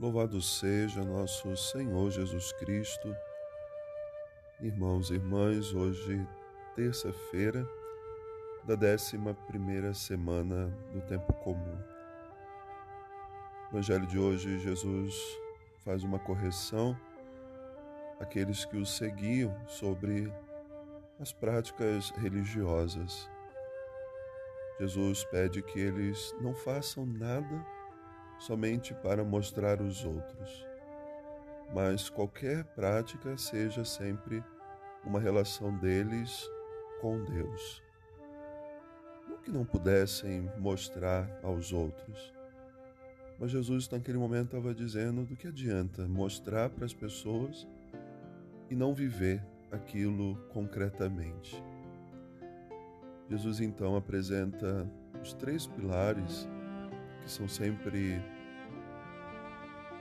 Louvado seja nosso Senhor Jesus Cristo. Irmãos e irmãs, hoje, terça-feira da décima primeira semana do tempo comum. No Evangelho de hoje, Jesus faz uma correção àqueles que o seguiam sobre as práticas religiosas. Jesus pede que eles não façam nada somente para mostrar os outros, mas qualquer prática seja sempre uma relação deles com Deus. Não que não pudessem mostrar aos outros, mas Jesus naquele momento estava dizendo do que adianta mostrar para as pessoas e não viver aquilo concretamente. Jesus então apresenta os três pilares que são sempre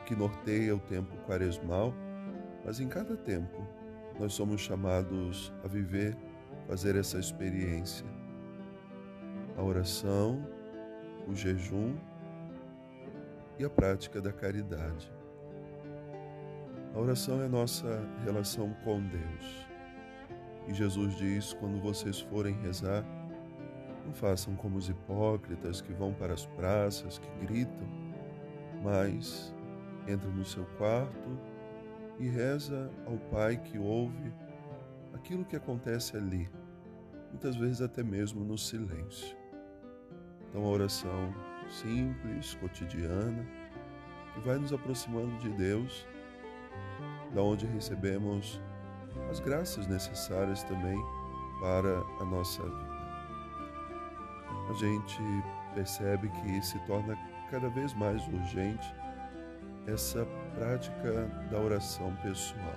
que norteia o tempo quaresmal, mas em cada tempo nós somos chamados a viver, fazer essa experiência. A oração, o jejum e a prática da caridade. A oração é a nossa relação com Deus. E Jesus diz: quando vocês forem rezar, não façam como os hipócritas que vão para as praças, que gritam, mas entra no seu quarto e reza ao Pai que ouve aquilo que acontece ali, muitas vezes até mesmo no silêncio. Então, a oração simples, cotidiana, que vai nos aproximando de Deus, da onde recebemos as graças necessárias também para a nossa vida a gente percebe que se torna cada vez mais urgente essa prática da oração pessoal.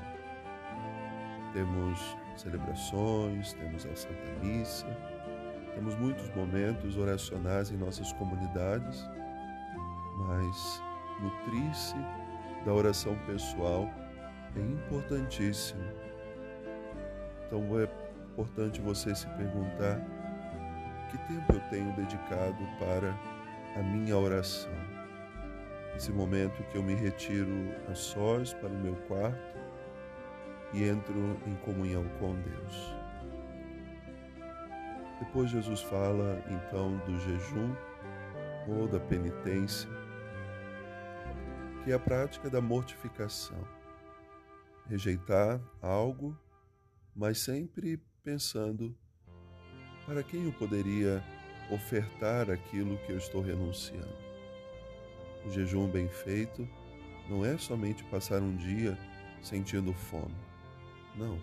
Temos celebrações, temos a Santa Missa, temos muitos momentos oracionais em nossas comunidades, mas nutrir-se da oração pessoal é importantíssimo. Então é importante você se perguntar que tempo eu tenho dedicado para a minha oração? Esse momento que eu me retiro a sós para o meu quarto e entro em comunhão com Deus. Depois Jesus fala então do jejum ou da penitência, que é a prática da mortificação. Rejeitar algo, mas sempre pensando para quem eu poderia ofertar aquilo que eu estou renunciando? Jejum bem feito não é somente passar um dia sentindo fome. Não.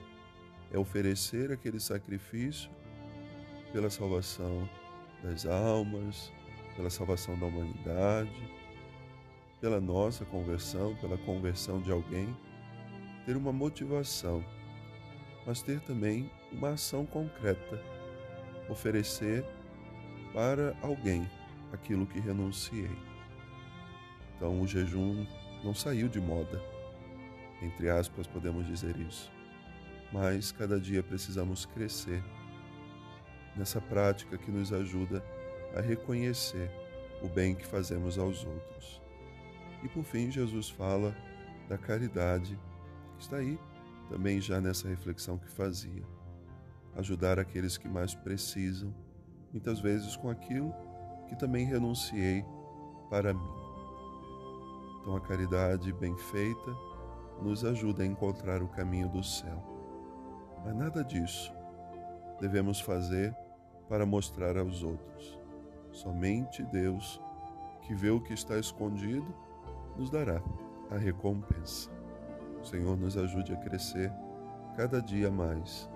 É oferecer aquele sacrifício pela salvação das almas, pela salvação da humanidade, pela nossa conversão, pela conversão de alguém, ter uma motivação, mas ter também uma ação concreta oferecer para alguém aquilo que renunciei. Então o jejum não saiu de moda, entre aspas, podemos dizer isso. Mas cada dia precisamos crescer nessa prática que nos ajuda a reconhecer o bem que fazemos aos outros. E por fim, Jesus fala da caridade, que está aí também já nessa reflexão que fazia ajudar aqueles que mais precisam, muitas vezes com aquilo que também renunciei para mim. Então, a caridade bem feita nos ajuda a encontrar o caminho do céu. Mas nada disso devemos fazer para mostrar aos outros. Somente Deus, que vê o que está escondido, nos dará a recompensa. O Senhor nos ajude a crescer cada dia mais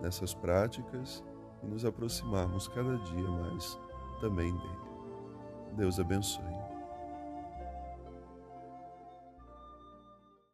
nessas práticas e nos aproximarmos cada dia mais também dele. Deus abençoe.